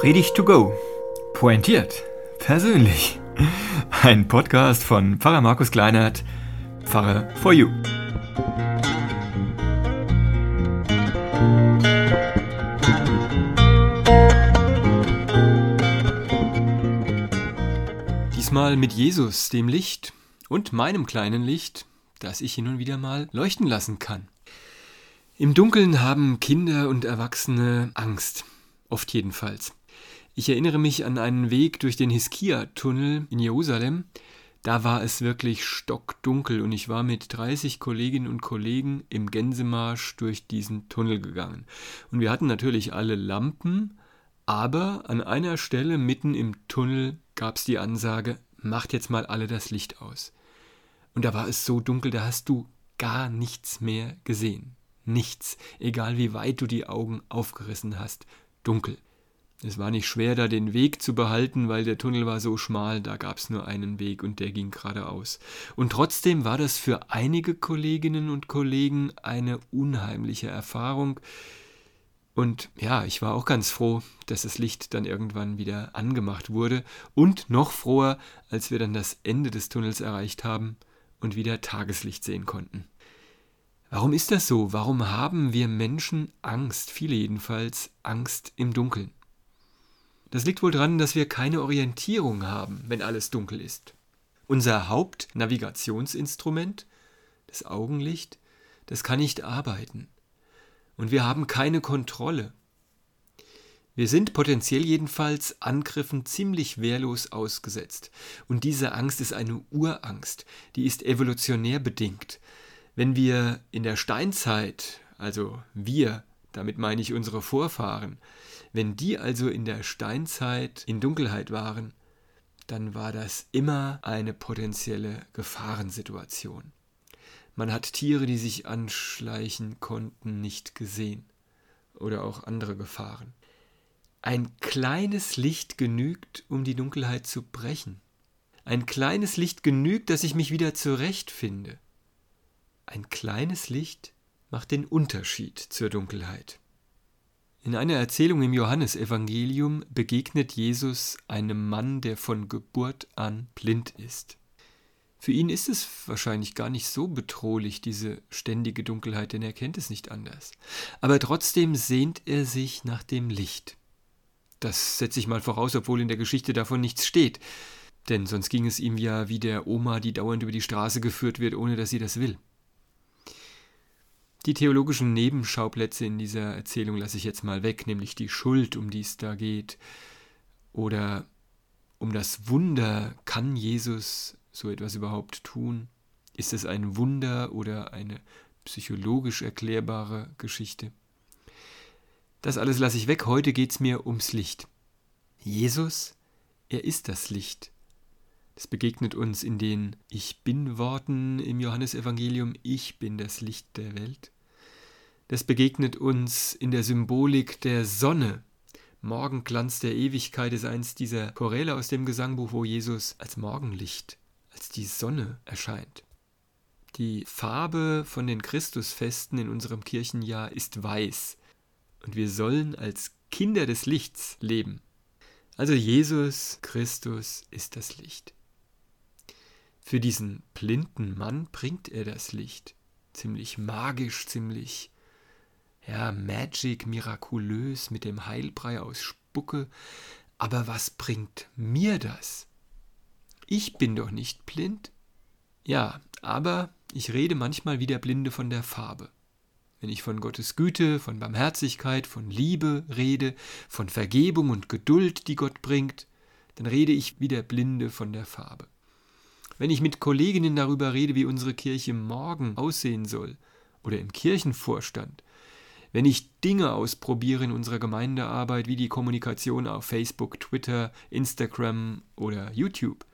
Predigt to go. Pointiert. Persönlich. Ein Podcast von Pfarrer Markus Kleinert, Pfarrer for You. Diesmal mit Jesus, dem Licht, und meinem kleinen Licht, das ich hin und wieder mal leuchten lassen kann. Im Dunkeln haben Kinder und Erwachsene Angst, oft jedenfalls. Ich erinnere mich an einen Weg durch den Hiskia-Tunnel in Jerusalem. Da war es wirklich stockdunkel und ich war mit 30 Kolleginnen und Kollegen im Gänsemarsch durch diesen Tunnel gegangen. Und wir hatten natürlich alle Lampen, aber an einer Stelle mitten im Tunnel gab es die Ansage, macht jetzt mal alle das Licht aus. Und da war es so dunkel, da hast du gar nichts mehr gesehen. Nichts, egal wie weit du die Augen aufgerissen hast. Dunkel. Es war nicht schwer, da den Weg zu behalten, weil der Tunnel war so schmal, da gab es nur einen Weg und der ging geradeaus. Und trotzdem war das für einige Kolleginnen und Kollegen eine unheimliche Erfahrung. Und ja, ich war auch ganz froh, dass das Licht dann irgendwann wieder angemacht wurde und noch froher, als wir dann das Ende des Tunnels erreicht haben und wieder Tageslicht sehen konnten. Warum ist das so? Warum haben wir Menschen Angst, viele jedenfalls, Angst im Dunkeln? Das liegt wohl daran, dass wir keine Orientierung haben, wenn alles dunkel ist. Unser Hauptnavigationsinstrument, das Augenlicht, das kann nicht arbeiten. Und wir haben keine Kontrolle. Wir sind potenziell jedenfalls Angriffen ziemlich wehrlos ausgesetzt. Und diese Angst ist eine Urangst, die ist evolutionär bedingt. Wenn wir in der Steinzeit, also wir, damit meine ich unsere Vorfahren, wenn die also in der Steinzeit in Dunkelheit waren, dann war das immer eine potenzielle Gefahrensituation. Man hat Tiere, die sich anschleichen konnten, nicht gesehen oder auch andere Gefahren. Ein kleines Licht genügt, um die Dunkelheit zu brechen. Ein kleines Licht genügt, dass ich mich wieder zurechtfinde. Ein kleines Licht macht den Unterschied zur Dunkelheit. In einer Erzählung im Johannesevangelium begegnet Jesus einem Mann, der von Geburt an blind ist. Für ihn ist es wahrscheinlich gar nicht so bedrohlich, diese ständige Dunkelheit, denn er kennt es nicht anders. Aber trotzdem sehnt er sich nach dem Licht. Das setze ich mal voraus, obwohl in der Geschichte davon nichts steht. Denn sonst ging es ihm ja wie der Oma, die dauernd über die Straße geführt wird, ohne dass sie das will. Die theologischen Nebenschauplätze in dieser Erzählung lasse ich jetzt mal weg, nämlich die Schuld, um die es da geht, oder um das Wunder, kann Jesus so etwas überhaupt tun? Ist es ein Wunder oder eine psychologisch erklärbare Geschichte? Das alles lasse ich weg, heute geht es mir ums Licht. Jesus, er ist das Licht. Das begegnet uns in den Ich bin Worten im Johannesevangelium, ich bin das Licht der Welt. Das begegnet uns in der Symbolik der Sonne. Morgenglanz der Ewigkeit ist eins dieser Choräle aus dem Gesangbuch, wo Jesus als Morgenlicht, als die Sonne erscheint. Die Farbe von den Christusfesten in unserem Kirchenjahr ist weiß. Und wir sollen als Kinder des Lichts leben. Also Jesus Christus ist das Licht. Für diesen blinden Mann bringt er das Licht. Ziemlich magisch, ziemlich, ja, magic, mirakulös mit dem Heilbrei aus Spucke. Aber was bringt mir das? Ich bin doch nicht blind. Ja, aber ich rede manchmal wie der Blinde von der Farbe. Wenn ich von Gottes Güte, von Barmherzigkeit, von Liebe rede, von Vergebung und Geduld, die Gott bringt, dann rede ich wie der Blinde von der Farbe. Wenn ich mit Kolleginnen darüber rede, wie unsere Kirche morgen aussehen soll, oder im Kirchenvorstand, wenn ich Dinge ausprobiere in unserer Gemeindearbeit, wie die Kommunikation auf Facebook, Twitter, Instagram oder YouTube,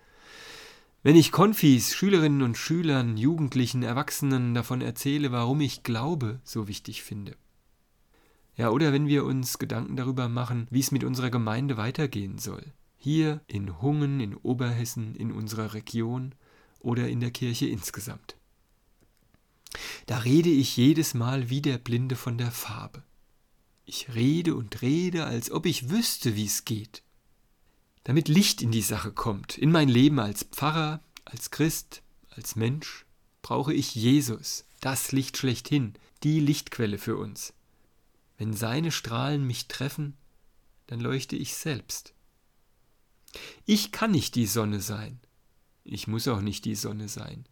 wenn ich Konfis, Schülerinnen und Schülern, Jugendlichen, Erwachsenen davon erzähle, warum ich Glaube so wichtig finde. Ja, oder wenn wir uns Gedanken darüber machen, wie es mit unserer Gemeinde weitergehen soll hier in Hungen, in Oberhessen, in unserer Region oder in der Kirche insgesamt. Da rede ich jedes Mal wie der Blinde von der Farbe. Ich rede und rede, als ob ich wüsste, wie es geht. Damit Licht in die Sache kommt, in mein Leben als Pfarrer, als Christ, als Mensch, brauche ich Jesus, das Licht schlechthin, die Lichtquelle für uns. Wenn seine Strahlen mich treffen, dann leuchte ich selbst. Ich kann nicht die Sonne sein. Ich muss auch nicht die Sonne sein.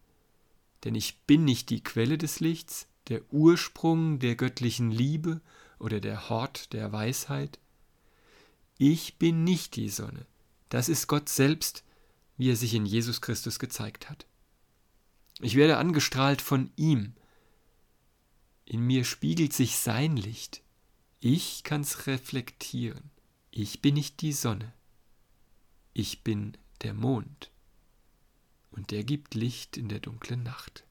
Denn ich bin nicht die Quelle des Lichts, der Ursprung der göttlichen Liebe oder der Hort der Weisheit. Ich bin nicht die Sonne. Das ist Gott selbst, wie er sich in Jesus Christus gezeigt hat. Ich werde angestrahlt von ihm. In mir spiegelt sich sein Licht. Ich kann's reflektieren. Ich bin nicht die Sonne. Ich bin der Mond. Und der gibt Licht in der dunklen Nacht.